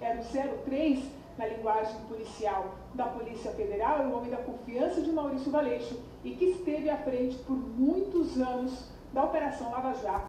era o 03 na linguagem policial da Polícia Federal, é o homem da confiança de Maurício Valeixo e que esteve à frente por muitos anos da Operação Lava Jato.